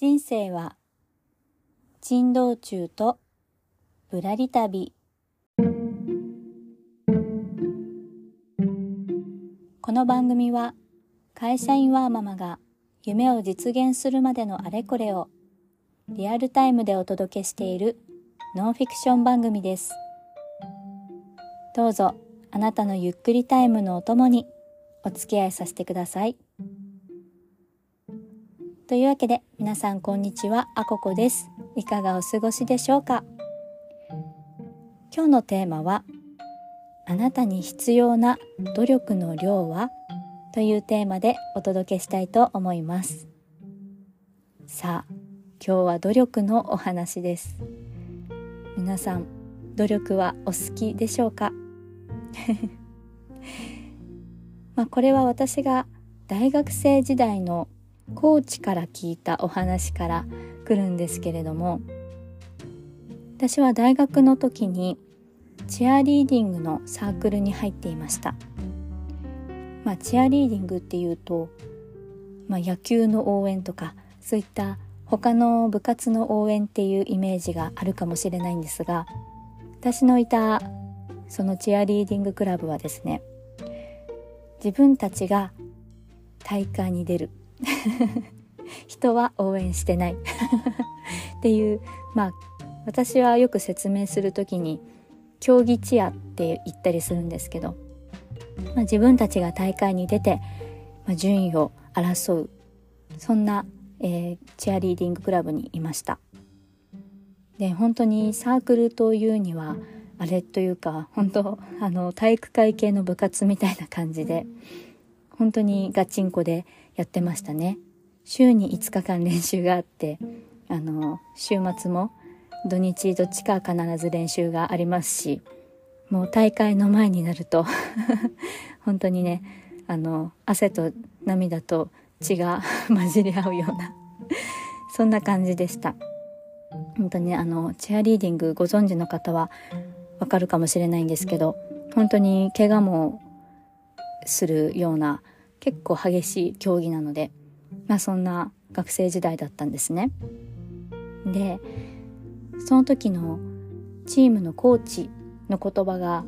人生は珍道中とぶらり旅この番組は会社員ワーママが夢を実現するまでのあれこれをリアルタイムでお届けしているノンフィクション番組ですどうぞあなたのゆっくりタイムのお供にお付き合いさせてください。というわけで皆さんこんにちはあここです。いかがお過ごしでしょうか？今日のテーマはあなたに必要な努力の量は？というテーマでお届けしたいと思います。さあ今日は努力のお話です。皆さん努力はお好きでしょうか？まあこれは私が大学生時代のコーチから聞いたお話から来るんですけれども私は大学の時にチアリーディングのサークルに入っていました、まあ、チアリーディングっていうと、まあ、野球の応援とかそういった他の部活の応援っていうイメージがあるかもしれないんですが私のいたそのチアリーディングクラブはですね自分たちが大会に出る。人は応援してない。っていうまあ私はよく説明する時に競技チアって言ったりするんですけど、まあ、自分たちが大会に出て、まあ、順位を争う。そんな、えー、チアリーディングクラブにいました。で本当にサークルというにはあれというか本当あの体育会系の部活みたいな感じで本当にガチンコでやってましたね。週に5日間練習があってあの週末も土日どっちか必ず練習がありますしもう大会の前になると 本当にねあの汗と涙と血が 混じり合うようなそんな感じでした。本当にあのチェアリーディングご存知の方はわかるかもしれないんですけど本当に怪我もするような結構激しい競技なので、まあ、そんな学生時代だったんですね。でその時のチームのコーチの言葉が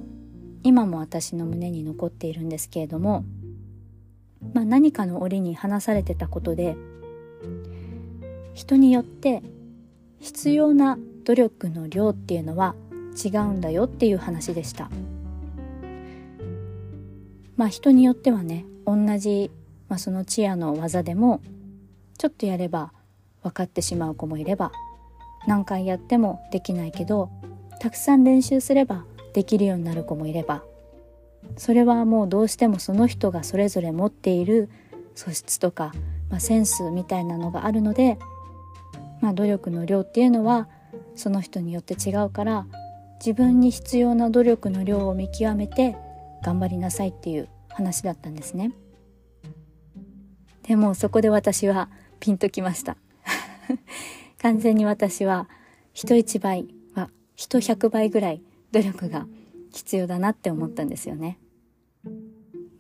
今も私の胸に残っているんですけれども、まあ、何かの折に話されてたことで人によって必要な努力の量っていうのは違うんだよっていう話でした。まあ人によってはね同じ、まあ、そのチアの技でもちょっとやれば分かってしまう子もいれば何回やってもできないけどたくさん練習すればできるようになる子もいればそれはもうどうしてもその人がそれぞれ持っている素質とか、まあ、センスみたいなのがあるので、まあ、努力の量っていうのはその人によって違うから自分に必要な努力の量を見極めて頑張りなさいっていう話だったんですね。でもそこで私はピンときました。完全に私は人一倍は人100倍ぐらい努力が必要だなって思ったんですよね。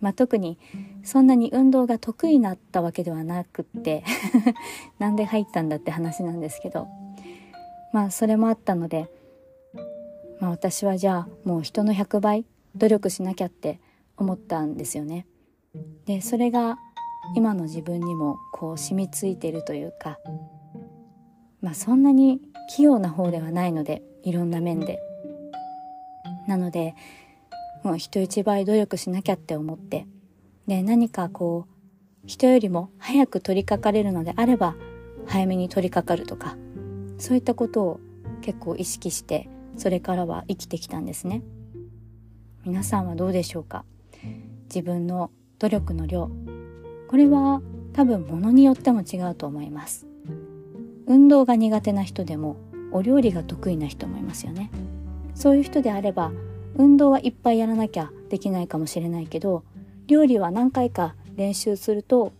まあ、特にそんなに運動が得意になったわけではなくって なんで入ったんだって話なんですけど。まあそれもあったので、まあ、私はじゃあもう人の100倍努力しなきゃって思ったんですよね。でそれが今の自分にもこう染みついてるというかまあそんなに器用な方ではないのでいろんな面で。なのでもう人一倍努力しなきゃって思ってで何かこう人よりも早く取り掛かれるのであれば早めに取り掛かるとかそういったことを結構意識してそれからは生きてきたんですね皆さんはどうでしょうか？自分の努力の量。これは多分物によっても違うと思います。運動が苦手な人でもお料理が得意な人もいますよね。そういう人であれば運動はいっぱいやらなきゃできないかもしれないけど料理は何回か練習すると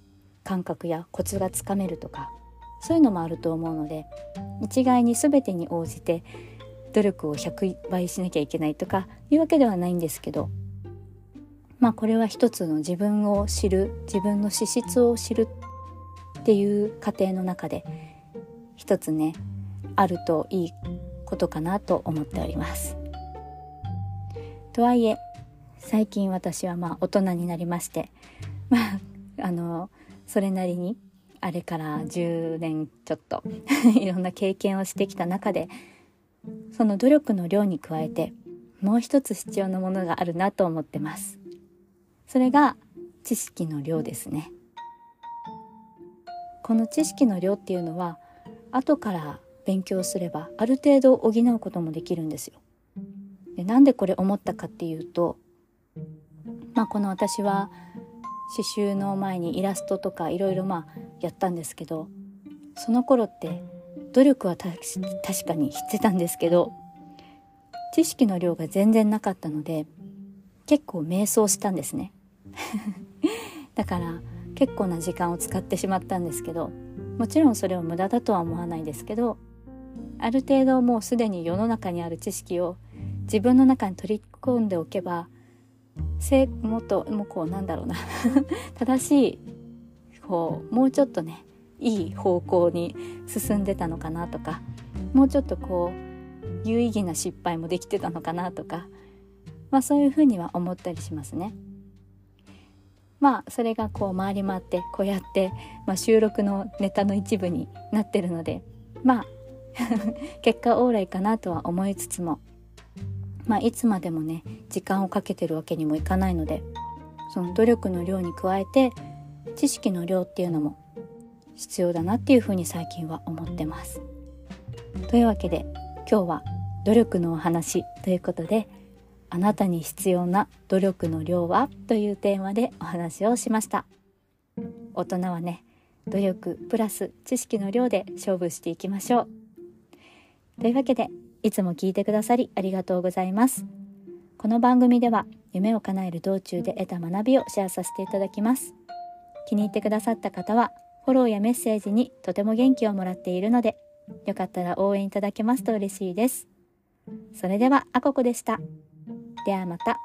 感覚やコツがつかめるとかそういうのもあると思うので一概に全てに応じて努力を100倍しなきゃいけないとかいうわけではないんですけどまあこれは一つの自分を知る自分の資質を知るっていう過程の中で一つねあるといいことかなと思っております。とはいえ最近私はまあ大人になりまして まああのそれなりにあれから10年ちょっと いろんな経験をしてきた中でその努力の量に加えてもう一つ必要なものがあるなと思ってます。それが知識の量ですね。この知識の量っていうのは後から勉強すればある程度補うこともできるんですよ。でなんでこれ思ったかっていうとまあこの私は刺繍の前にイラストとかいろいろまあやったんですけどその頃って努力は確かにしてたんですけど知識の量が全然なかったので結構迷走したんですね。だから結構な時間を使ってしまったんですけどもちろんそれを無駄だとは思わないですけどある程度もうすでに世の中にある知識を自分の中に取り込んでおけばもっともうこうなんだろうな 正しいこうもうちょっとねいい方向に進んでたのかなとかもうちょっとこう有意義な失敗もできてたのかなとかまあそういうふうには思ったりしますね。まあそれがこう回り回ってこうやって、まあ、収録のネタの一部になってるのでまあ 結果オーライかなとは思いつつもまあ、いつまでもね時間をかけてるわけにもいかないのでその努力の量に加えて知識の量っていうのも必要だなっていうふうに最近は思ってます。というわけで今日は努力のお話ということであなたに必要な努力の量は？というテーマでお話をしました大人はね努力プラス知識の量で勝負していきましょうというわけでいつも聞いてくださりありがとうございます。この番組では夢を叶える道中で得た学びをシェアさせていただきます。気に入ってくださった方はフォローやメッセージにとても元気をもらっているので、よかったら応援いただけますと嬉しいです。それでは、あここでした。ではまた。